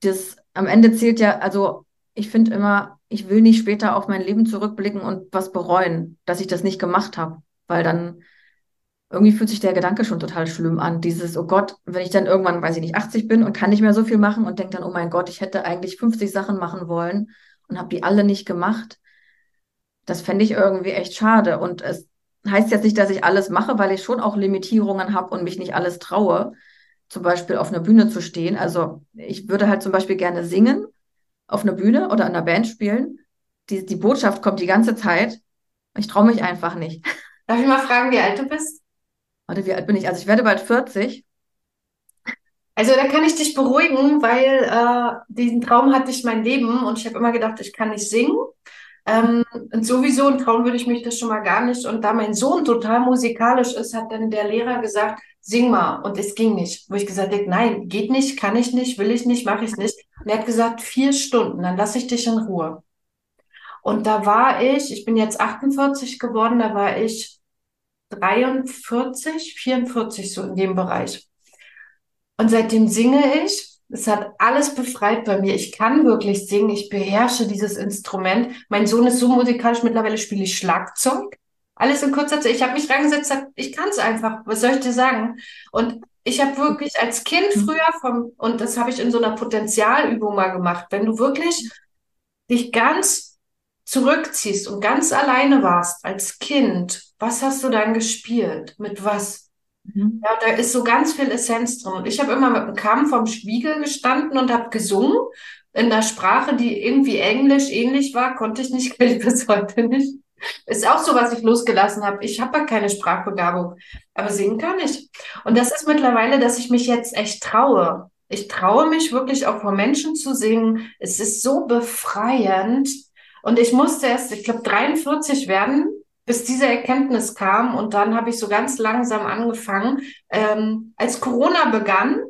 das am Ende zählt ja, also ich finde immer, ich will nicht später auf mein Leben zurückblicken und was bereuen, dass ich das nicht gemacht habe, weil dann irgendwie fühlt sich der Gedanke schon total schlimm an. Dieses, oh Gott, wenn ich dann irgendwann, weiß ich nicht, 80 bin und kann nicht mehr so viel machen und denke dann, oh mein Gott, ich hätte eigentlich 50 Sachen machen wollen und habe die alle nicht gemacht. Das fände ich irgendwie echt schade. Und es heißt jetzt nicht, dass ich alles mache, weil ich schon auch Limitierungen habe und mich nicht alles traue, zum Beispiel auf einer Bühne zu stehen. Also ich würde halt zum Beispiel gerne singen auf einer Bühne oder in einer Band spielen. Die, die Botschaft kommt die ganze Zeit. Ich traue mich einfach nicht. Darf ich mal fragen, wie alt du bist? Warte, wie alt bin ich? Also ich werde bald 40. Also da kann ich dich beruhigen, weil äh, diesen Traum hatte ich mein Leben und ich habe immer gedacht, ich kann nicht singen. Ähm, und sowieso ein Traum würde ich mich das schon mal gar nicht. Und da mein Sohn total musikalisch ist, hat dann der Lehrer gesagt, sing mal. Und es ging nicht. Wo ich gesagt habe, nein, geht nicht, kann ich nicht, will ich nicht, mache ich nicht. Und er hat gesagt, vier Stunden, dann lasse ich dich in Ruhe. Und da war ich, ich bin jetzt 48 geworden, da war ich 43, 44 so in dem Bereich. Und seitdem singe ich Es hat alles befreit bei mir. Ich kann wirklich singen. Ich beherrsche dieses Instrument. Mein Sohn ist so musikalisch. Mittlerweile spiele ich Schlagzeug. Alles in kurzer Zeit. Ich habe mich reingesetzt, hab, ich kann es einfach. Was soll ich dir sagen? Und ich habe wirklich als Kind Mhm. früher vom, und das habe ich in so einer Potenzialübung mal gemacht, wenn du wirklich dich ganz zurückziehst und ganz alleine warst als Kind, was hast du dann gespielt? Mit was? Mhm. Ja, da ist so ganz viel Essenz drin. Und ich habe immer mit dem Kamm vorm Spiegel gestanden und habe gesungen in der Sprache, die irgendwie Englisch ähnlich war, konnte ich nicht, bis heute nicht. Ist auch so, was ich losgelassen habe. Ich habe ja keine Sprachbegabung, aber singen kann ich. Und das ist mittlerweile, dass ich mich jetzt echt traue. Ich traue mich wirklich auch vor Menschen zu singen. Es ist so befreiend. Und ich musste erst, ich glaube, 43 werden, bis diese Erkenntnis kam. Und dann habe ich so ganz langsam angefangen. Ähm, als Corona begann,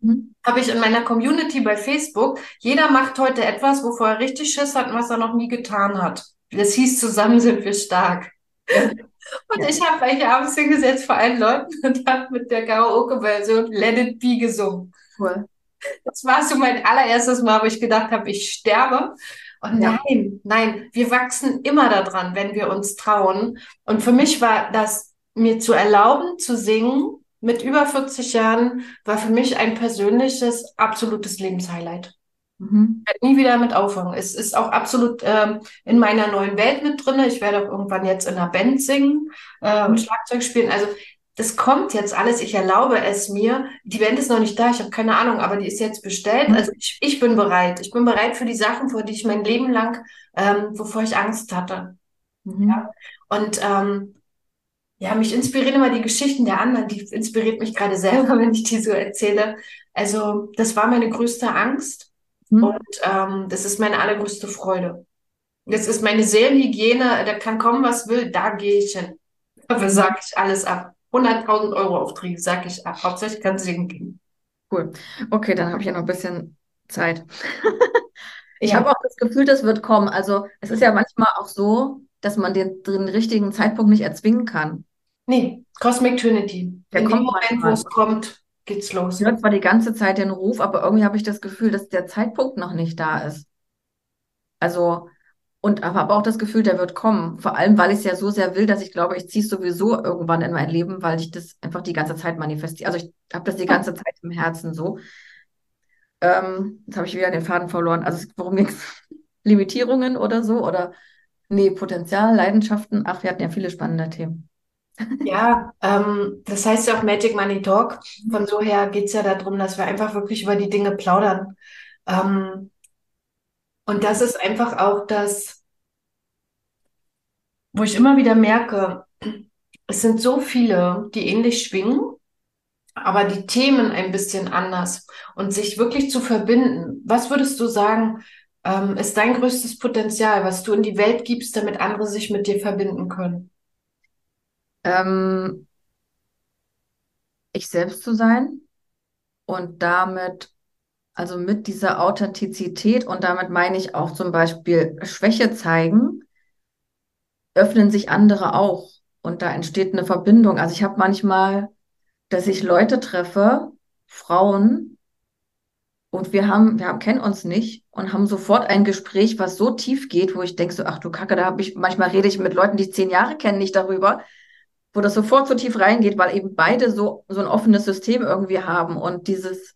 Mhm. habe ich in meiner Community bei Facebook, jeder macht heute etwas, wovor er richtig Schiss hat und was er noch nie getan hat. Das hieß, zusammen sind wir stark. Und Ja. ich habe mich abends hingesetzt vor allen Leuten und habe mit der Karaoke-Version Let It Be gesungen. Cool. Das war so mein allererstes Mal, wo ich gedacht habe, ich sterbe. Und Ja. nein, nein, wir wachsen immer daran, wenn wir uns trauen. Und für mich war das, mir zu erlauben, zu singen mit über 40 Jahren, war für mich ein persönliches, absolutes Lebenshighlight. Mhm. Ich werde nie wieder damit aufhören. Es ist auch absolut ähm, in meiner neuen Welt mit drin. Ich werde auch irgendwann jetzt in einer Band singen äh, und Mhm. Schlagzeug spielen. Also das kommt jetzt alles. Ich erlaube es mir. Die Band ist noch nicht da. Ich habe keine Ahnung, aber die ist jetzt bestellt. Mhm. Also ich, ich bin bereit. Ich bin bereit für die Sachen, vor die ich mein Leben lang, ähm, wovor ich Angst hatte. Mhm. Und ähm, ja, mich inspirieren immer die Geschichten der anderen. Die inspiriert mich gerade selber, wenn ich die so erzähle. Also das war meine größte Angst. Mhm. Und ähm, das ist meine allergrößte Freude. Das ist meine Seelenhygiene. Da kann kommen, was will, da gehe ich hin. Dafür sage ich alles ab. 100.000 Euro Aufträge sage ich ab. Hauptsächlich kann singen gehen. Cool. Okay, dann habe ich ja noch ein bisschen Zeit. Ich Ja. habe auch das Gefühl, das wird kommen. Also es ist ja manchmal auch so, dass man den, den richtigen Zeitpunkt nicht erzwingen kann. Nee, Cosmic Trinity. Der In dem kommt Moment, wo es kommt, geht's los. Ich höre zwar die ganze Zeit den Ruf, aber irgendwie habe ich das Gefühl, dass der Zeitpunkt noch nicht da ist. Also, und aber habe auch das Gefühl, der wird kommen. Vor allem, weil ich es ja so sehr will, dass ich glaube, ich ziehe es sowieso irgendwann in mein Leben, weil ich das einfach die ganze Zeit manifestiere. Also ich habe das die ganze Zeit im Herzen so. Ähm, jetzt habe ich wieder den Faden verloren. Also worum ging es? Limitierungen oder so? Oder nee, Potenzial, Leidenschaften. Ach, wir hatten ja viele spannende Themen. Ja, ähm, das heißt ja auch Magic Money Talk. Von so her geht's ja darum, dass wir einfach wirklich über die Dinge plaudern. Ähm, und das ist einfach auch das, wo ich immer wieder merke, es sind so viele, die ähnlich schwingen, aber die Themen ein bisschen anders und sich wirklich zu verbinden. Was würdest du sagen, ähm, ist dein größtes Potenzial, was du in die Welt gibst, damit andere sich mit dir verbinden können? Ähm, ich selbst zu sein und damit, also mit dieser Authentizität und damit meine ich auch zum Beispiel Schwäche zeigen, öffnen sich andere auch und da entsteht eine Verbindung. Also ich habe manchmal, dass ich Leute treffe, Frauen, und wir haben, wir haben, kennen uns nicht und haben sofort ein Gespräch, was so tief geht, wo ich denke so, ach du Kacke, da habe ich, manchmal rede ich mit Leuten, die ich zehn Jahre kennen, nicht darüber, wo das sofort so tief reingeht, weil eben beide so, so ein offenes System irgendwie haben und dieses,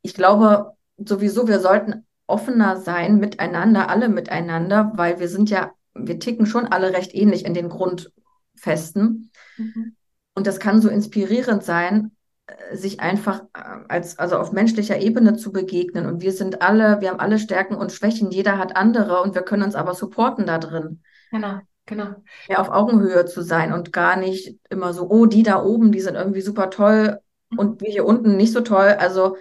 ich glaube sowieso, wir sollten offener sein miteinander, alle miteinander, weil wir sind ja, wir ticken schon alle recht ähnlich in den Grundfesten. Und das kann so inspirierend sein, äh, sich einfach äh, als, also auf menschlicher Ebene zu begegnen. Und wir sind alle, wir haben alle Stärken und Schwächen, jeder hat andere und wir können uns aber supporten da drin. Genau, genau. Mehr auf Augenhöhe zu sein und gar nicht immer so, oh, die da oben, die sind irgendwie super toll und wir hier unten nicht so toll. Also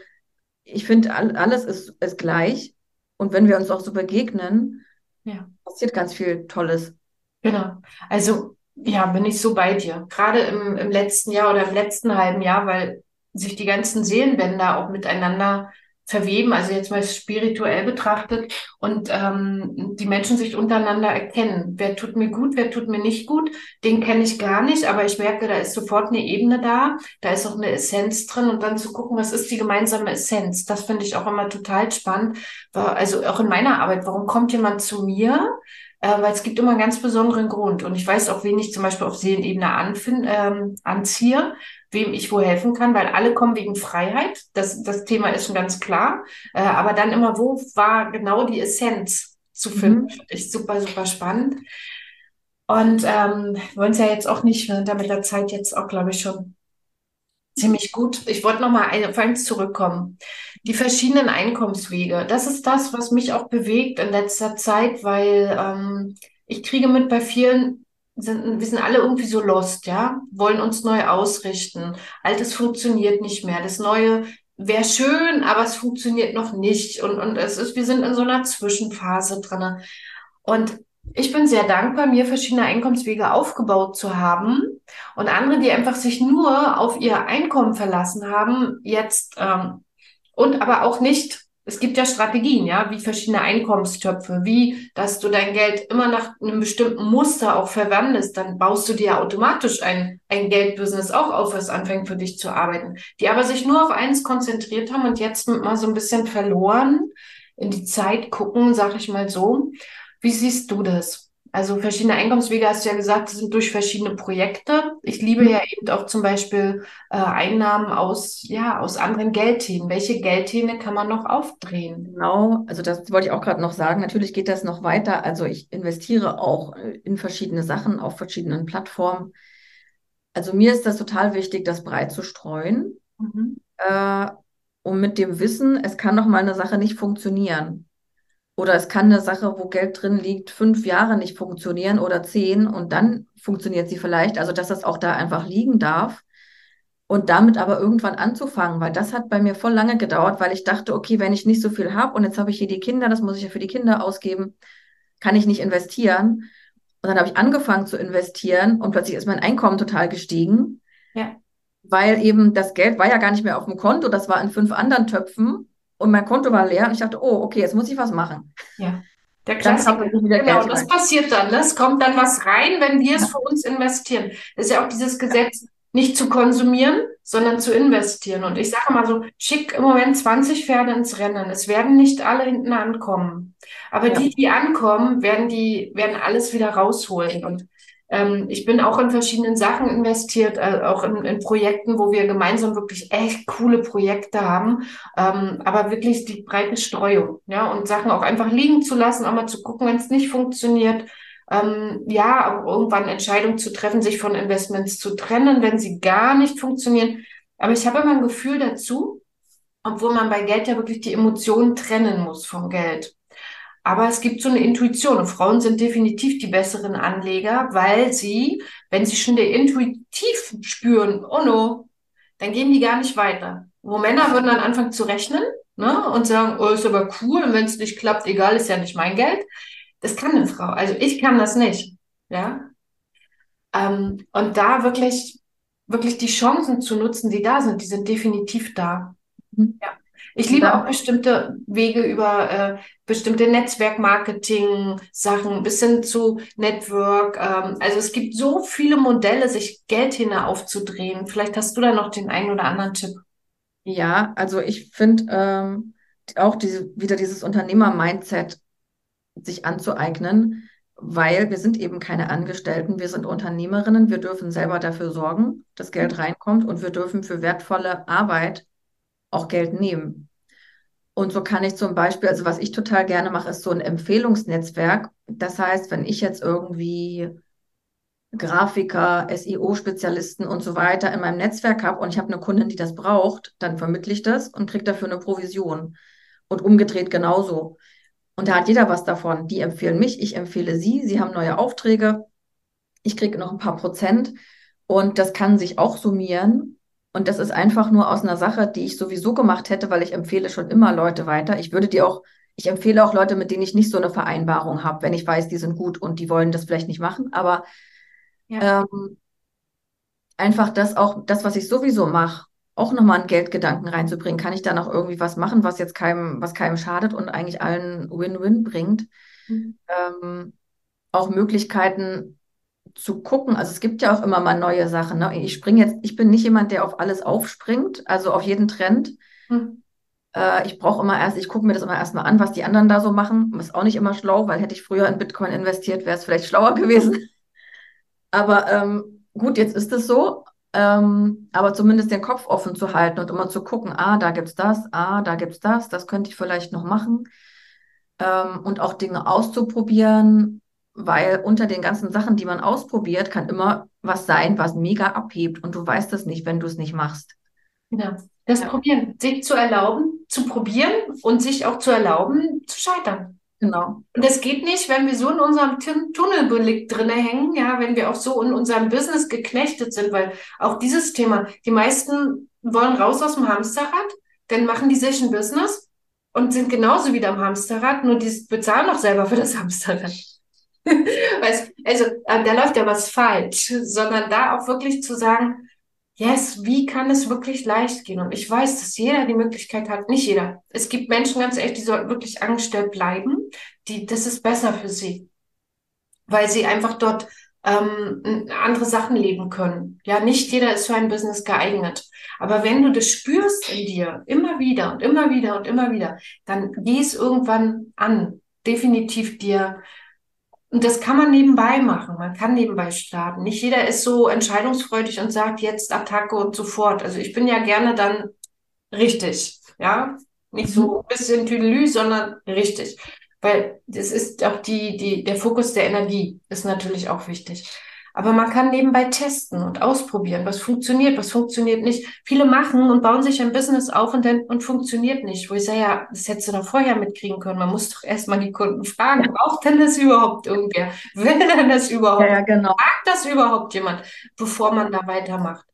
ich finde, all, alles ist, ist gleich. Und wenn wir uns auch so begegnen, Ja. passiert ganz viel Tolles. Genau. Also, ja, bin ich so bei dir. Gerade im, im letzten Jahr oder im letzten halben Jahr, weil sich die ganzen Seelenbänder auch miteinander verweben, also jetzt mal spirituell betrachtet und ähm, die Menschen sich untereinander erkennen. Wer tut mir gut, wer tut mir nicht gut, den kenne ich gar nicht, aber ich merke, da ist sofort eine Ebene da, da ist auch eine Essenz drin und dann zu gucken, was ist die gemeinsame Essenz. Das finde ich auch immer total spannend, also auch in meiner Arbeit, warum kommt jemand zu mir? Äh, weil es gibt immer einen ganz besonderen Grund. Und ich weiß auch, wen ich zum Beispiel auf Seelenebene ähm, anziehe, wem ich wo helfen kann, weil alle kommen wegen Freiheit. Das, das Thema ist schon ganz klar. Äh, aber dann immer, wo war genau die Essenz zu finden? Mhm. Ist super, super spannend. Und ähm, wollen es ja jetzt auch nicht, wir sind da mit der Zeit jetzt auch, glaube ich, schon ziemlich gut. Ich wollte noch mal auf eins zurückkommen. Die verschiedenen Einkommenswege. Das ist das, was mich auch bewegt in letzter Zeit, weil ähm, ich kriege mit bei vielen, sind, wir sind alle irgendwie so lost, ja, wollen uns neu ausrichten. Altes funktioniert nicht mehr. Das Neue wäre schön, aber es funktioniert noch nicht. Und, und es ist, wir sind in so einer Zwischenphase drin. Und ich bin sehr dankbar, mir verschiedene Einkommenswege aufgebaut zu haben und andere, die einfach sich nur auf ihr Einkommen verlassen haben, jetzt ähm, und aber auch nicht. Es gibt ja Strategien, ja, wie verschiedene Einkommenstöpfe, wie, dass du dein Geld immer nach einem bestimmten Muster auch verwendest, dann baust du dir automatisch ein, ein Geldbusiness auch auf, was anfängt für dich zu arbeiten. Die aber sich nur auf eins konzentriert haben und jetzt mal so ein bisschen verloren in die Zeit gucken, sag ich mal so. Wie siehst du das? Also verschiedene Einkommenswege hast du ja gesagt, sind durch verschiedene Projekte. Ich liebe mhm. ja eben auch zum Beispiel äh, Einnahmen aus, ja, aus anderen Geldthemen. Welche Geldthemen kann man noch aufdrehen? Genau, also das wollte ich auch gerade noch sagen. Natürlich geht das noch weiter. Also ich investiere auch äh, in verschiedene Sachen auf verschiedenen Plattformen. Also mir ist das total wichtig, das breit zu streuen. Mhm. Äh, und mit dem Wissen, es kann noch mal eine Sache nicht funktionieren. Oder es kann eine Sache, wo Geld drin liegt, fünf Jahre nicht funktionieren oder zehn und dann funktioniert sie vielleicht. Also, dass das auch da einfach liegen darf. Und damit aber irgendwann anzufangen, weil das hat bei mir voll lange gedauert, weil ich dachte, okay, wenn ich nicht so viel habe und jetzt habe ich hier die Kinder, das muss ich ja für die Kinder ausgeben, kann ich nicht investieren. Und dann habe ich angefangen zu investieren und plötzlich ist mein Einkommen total gestiegen. Ja. Weil eben das Geld war ja gar nicht mehr auf dem Konto, das war in fünf anderen Töpfen und mein Konto war leer und ich dachte, oh, okay, jetzt muss ich was machen. Ja. Der Klassiker. Genau, das passiert dann. Es kommt dann was rein, wenn wir es für uns investieren. Das ist ja auch dieses Gesetz, nicht zu konsumieren, sondern zu investieren. Und ich sage mal so, schick im Moment 20 Pferde ins Rennen. Es werden nicht alle hinten ankommen. Aber ja. die, die ankommen, werden die, werden alles wieder rausholen. Und ähm, ich bin auch in verschiedenen Sachen investiert, äh, auch in, in, Projekten, wo wir gemeinsam wirklich echt coole Projekte haben, ähm, aber wirklich die breite Streuung, ja, und Sachen auch einfach liegen zu lassen, auch mal zu gucken, wenn es nicht funktioniert. Ähm, ja, auch irgendwann Entscheidungen zu treffen, sich von Investments zu trennen, wenn sie gar nicht funktionieren. Aber ich habe immer ein Gefühl dazu, obwohl man bei Geld ja wirklich die Emotionen trennen muss vom Geld. Aber es gibt so eine Intuition und Frauen sind definitiv die besseren Anleger, weil sie, wenn sie schon der intuitiv spüren, oh no, dann gehen die gar nicht weiter. Wo Männer würden dann anfangen zu rechnen ne, und sagen, oh, ist aber cool und wenn es nicht klappt, egal, ist ja nicht mein Geld. Das kann eine Frau. Also ich kann das nicht. Ja. Ähm, und da wirklich, wirklich die Chancen zu nutzen, die da sind, die sind definitiv da. Mhm. Ja. Ich liebe auch bestimmte Wege über äh, bestimmte Netzwerkmarketing-Sachen bis hin zu Network. Ähm, also es gibt so viele Modelle, sich Geld hin aufzudrehen. Vielleicht hast du da noch den einen oder anderen Tipp. Ja, also ich finde ähm, auch diese, wieder dieses Unternehmer-Mindset sich anzueignen, weil wir sind eben keine Angestellten, wir sind Unternehmerinnen, wir dürfen selber dafür sorgen, dass Geld mhm. reinkommt und wir dürfen für wertvolle Arbeit auch Geld nehmen. Und so kann ich zum Beispiel, also was ich total gerne mache, ist so ein Empfehlungsnetzwerk. Das heißt, wenn ich jetzt irgendwie Grafiker, SEO-Spezialisten und so weiter in meinem Netzwerk habe und ich habe eine Kundin, die das braucht, dann vermittle ich das und kriege dafür eine Provision. Und umgedreht genauso. Und da hat jeder was davon. Die empfehlen mich, ich empfehle sie, sie haben neue Aufträge, ich kriege noch ein paar Prozent und das kann sich auch summieren. Und das ist einfach nur aus einer Sache, die ich sowieso gemacht hätte, weil ich empfehle schon immer Leute weiter. Ich würde dir auch, ich empfehle auch Leute, mit denen ich nicht so eine Vereinbarung habe, wenn ich weiß, die sind gut und die wollen das vielleicht nicht machen. Aber ja. ähm, einfach das auch, das, was ich sowieso mache, auch nochmal einen Geldgedanken reinzubringen. Kann ich da noch irgendwie was machen, was jetzt keinem, was keinem schadet und eigentlich allen Win-Win bringt? Mhm. Ähm, auch Möglichkeiten zu gucken. Also es gibt ja auch immer mal neue Sachen. Ne? Ich springe jetzt, ich bin nicht jemand, der auf alles aufspringt, also auf jeden Trend. Mhm. Äh, ich brauche immer erst, ich gucke mir das immer erstmal an, was die anderen da so machen. Das ist auch nicht immer schlau, weil hätte ich früher in Bitcoin investiert, wäre es vielleicht schlauer gewesen. Aber ähm, gut, jetzt ist es so. Ähm, aber zumindest den Kopf offen zu halten und immer zu gucken, ah, da gibt's das, ah, da gibt's das, das könnte ich vielleicht noch machen. Ähm, und auch Dinge auszuprobieren, weil unter den ganzen Sachen, die man ausprobiert, kann immer was sein, was mega abhebt und du weißt es nicht, wenn du es nicht machst. Genau. Das ja. Probieren, sich zu erlauben, zu probieren und sich auch zu erlauben, zu scheitern. Genau. Und das geht nicht, wenn wir so in unserem Tunnelblick drinne hängen, ja, wenn wir auch so in unserem Business geknechtet sind, weil auch dieses Thema, die meisten wollen raus aus dem Hamsterrad, dann machen die sich ein Business und sind genauso wieder am Hamsterrad, nur die bezahlen auch selber für das Hamsterrad. also, äh, da läuft ja was falsch, sondern da auch wirklich zu sagen, yes, wie kann es wirklich leicht gehen? Und ich weiß, dass jeder die Möglichkeit hat, nicht jeder. Es gibt Menschen ganz echt, die sollten wirklich angestellt bleiben. Die, das ist besser für sie, weil sie einfach dort ähm, andere Sachen leben können. Ja, nicht jeder ist für ein Business geeignet. Aber wenn du das spürst in dir, immer wieder und immer wieder und immer wieder, dann geh es irgendwann an. Definitiv dir und das kann man nebenbei machen. Man kann nebenbei starten. Nicht jeder ist so entscheidungsfreudig und sagt jetzt Attacke und sofort. Also ich bin ja gerne dann richtig. Ja, nicht so mhm. ein bisschen Tüdelü, sondern richtig. Weil das ist auch die, die, der Fokus der Energie ist natürlich auch wichtig. Aber man kann nebenbei testen und ausprobieren, was funktioniert, was funktioniert nicht. Viele machen und bauen sich ein Business auf und dann und funktioniert nicht. Wo ich sage, ja, das hättest du doch vorher mitkriegen können. Man muss doch erstmal die Kunden fragen, braucht denn das überhaupt irgendwer? Will denn das überhaupt? Ja, genau. Fragt das überhaupt jemand, bevor man da weitermacht?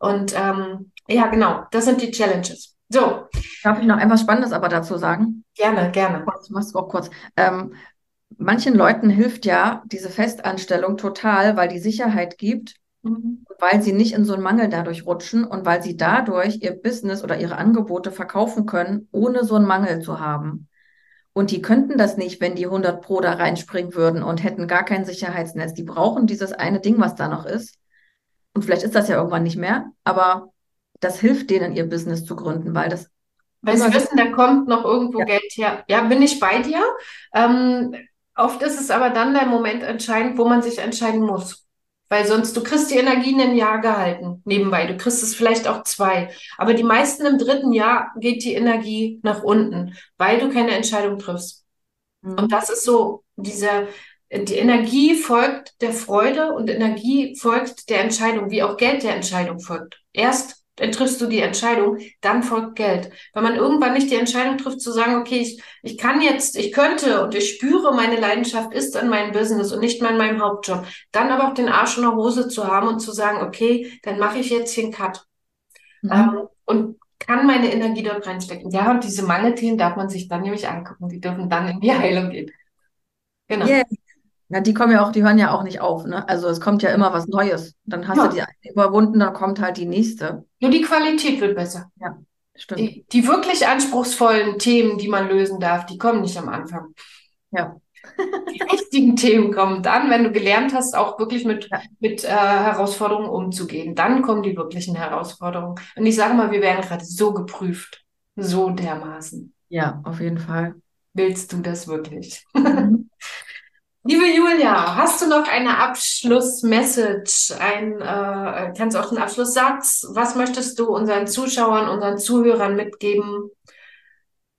Und ähm, ja, genau, das sind die Challenges. So. Darf ich noch etwas Spannendes aber dazu sagen? Gerne, gerne. Kurz, mach's auch kurz. Ähm, manchen Leuten hilft ja diese Festanstellung total, weil die Sicherheit gibt, mhm. weil sie nicht in so einen Mangel dadurch rutschen und weil sie dadurch ihr Business oder ihre Angebote verkaufen können, ohne so einen Mangel zu haben. Und die könnten das nicht, wenn die 100 Pro da reinspringen würden und hätten gar kein Sicherheitsnetz. Die brauchen dieses eine Ding, was da noch ist. Und vielleicht ist das ja irgendwann nicht mehr, aber das hilft denen, ihr Business zu gründen, weil das weil sie wissen, da kommt noch irgendwo ja. Geld her. Ja, bin ich bei dir. Ähm, Oft ist es aber dann der Moment entscheidend, wo man sich entscheiden muss. Weil sonst, du kriegst die Energien ein Jahr gehalten, nebenbei. Du kriegst es vielleicht auch zwei. Aber die meisten im dritten Jahr geht die Energie nach unten, weil du keine Entscheidung triffst. Mhm. Und das ist so, dieser, die Energie folgt der Freude und Energie folgt der Entscheidung, wie auch Geld der Entscheidung folgt. Erst triffst du die Entscheidung, dann folgt Geld. Wenn man irgendwann nicht die Entscheidung trifft, zu sagen, okay, ich, ich kann jetzt, ich könnte und ich spüre, meine Leidenschaft ist an meinem Business und nicht mehr in meinem Hauptjob, dann aber auch den Arsch in der Hose zu haben und zu sagen, okay, dann mache ich jetzt hier einen Cut. Mhm. Ähm, und kann meine Energie dort reinstecken. Ja, und diese Mangelthemen darf man sich dann nämlich angucken. Die dürfen dann in die Heilung gehen. Genau. Yeah. Ja, die kommen ja auch, die hören ja auch nicht auf, ne? Also es kommt ja immer was Neues. Dann hast ja. du die eine überwunden, dann kommt halt die nächste. Nur die Qualität wird besser. Ja, stimmt. Die, die wirklich anspruchsvollen Themen, die man lösen darf, die kommen nicht am Anfang. Ja. Die richtigen Themen kommen dann, wenn du gelernt hast, auch wirklich mit, ja. mit äh, Herausforderungen umzugehen. Dann kommen die wirklichen Herausforderungen. Und ich sage mal, wir werden gerade so geprüft. So dermaßen. Ja, auf jeden Fall. Willst du das wirklich? Mhm. Liebe Julia, hast du noch eine Abschlussmessage, ein, äh, kannst du auch einen Abschlusssatz? Was möchtest du unseren Zuschauern, unseren Zuhörern mitgeben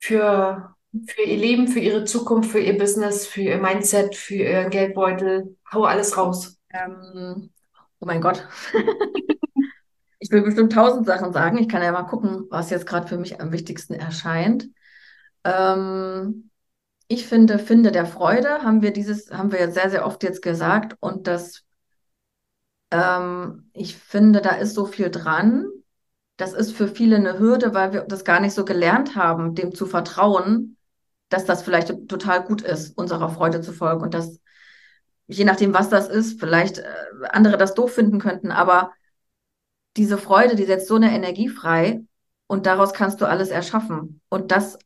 für, für ihr Leben, für ihre Zukunft, für ihr Business, für ihr Mindset, für ihren Geldbeutel? Hau alles raus. Ähm, oh mein Gott. ich will bestimmt tausend Sachen sagen. Ich kann ja mal gucken, was jetzt gerade für mich am wichtigsten erscheint. Ähm, ich finde, finde der Freude, haben wir dieses, haben wir jetzt sehr, sehr oft jetzt gesagt. Und das, ähm, ich finde, da ist so viel dran. Das ist für viele eine Hürde, weil wir das gar nicht so gelernt haben, dem zu vertrauen, dass das vielleicht total gut ist, unserer Freude zu folgen. Und dass, je nachdem, was das ist, vielleicht äh, andere das doof finden könnten, aber diese Freude, die setzt so eine Energie frei und daraus kannst du alles erschaffen. Und das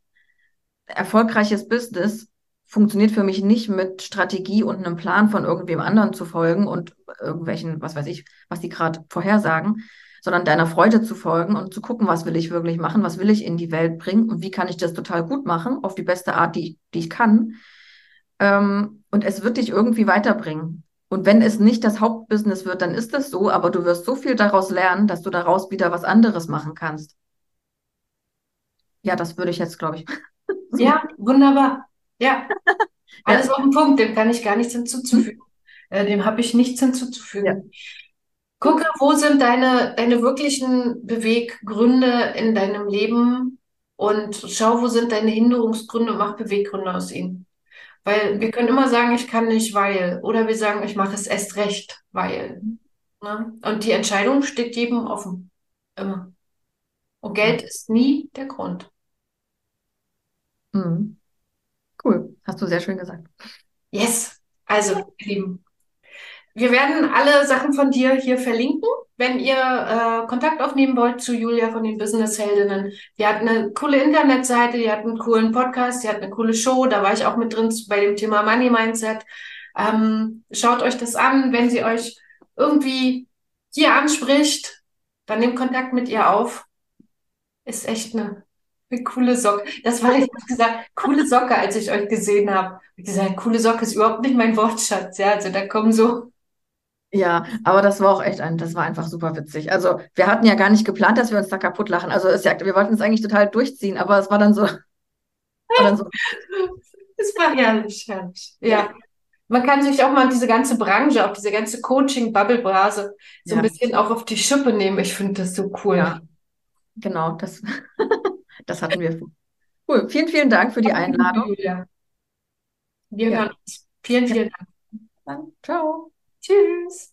erfolgreiches Business funktioniert für mich nicht mit Strategie und einem Plan von irgendwem anderen zu folgen und irgendwelchen, was weiß ich, was die gerade vorhersagen, sondern deiner Freude zu folgen und zu gucken, was will ich wirklich machen, was will ich in die Welt bringen und wie kann ich das total gut machen, auf die beste Art, die, die ich kann. Ähm, und es wird dich irgendwie weiterbringen. Und wenn es nicht das Hauptbusiness wird, dann ist das so, aber du wirst so viel daraus lernen, dass du daraus wieder was anderes machen kannst. Ja, das würde ich jetzt, glaube ich. Ja, wunderbar. Ja, alles auf den Punkt, dem kann ich gar nichts hinzuzufügen. Äh, dem habe ich nichts hinzuzufügen. Ja. Gucke, wo sind deine, deine wirklichen Beweggründe in deinem Leben und schau, wo sind deine Hinderungsgründe und mach Beweggründe aus ihnen. Weil wir können immer sagen, ich kann nicht, weil. Oder wir sagen, ich mache es erst recht, weil. Ne? Und die Entscheidung steht jedem offen. Immer. Und Geld ist nie der Grund. Mhm. Cool, hast du sehr schön gesagt. Yes. Also, ihr Lieben, wir werden alle Sachen von dir hier verlinken, wenn ihr äh, Kontakt aufnehmen wollt zu Julia von den Business Heldinnen. Die hat eine coole Internetseite, die hat einen coolen Podcast, die hat eine coole Show, da war ich auch mit drin bei dem Thema Money Mindset. Ähm, schaut euch das an, wenn sie euch irgendwie hier anspricht, dann nehmt Kontakt mit ihr auf. Ist echt eine eine coole Socke. Das war, ich hab gesagt, coole Socke, als ich euch gesehen habe. Ich gesagt, coole Socke ist überhaupt nicht mein Wortschatz. Ja, also da kommen so. Ja, aber das war auch echt ein, das war einfach super witzig. Also wir hatten ja gar nicht geplant, dass wir uns da kaputt lachen. Also es, ja, wir wollten es eigentlich total durchziehen, aber es war dann so. War dann so. Es war herrlich, herrlich. Ja. Man kann sich auch mal diese ganze Branche, auch diese ganze Coaching-Bubble-Brase so Ja. ein bisschen auch auf die Schippe nehmen. Ich finde das so cool. Ja. Genau, das, das hatten wir vor. Cool, vielen, vielen Dank für die Einladung. Julia. Wir Ja. hören uns. Vielen, vielen Dank. Dann, ciao. Tschüss.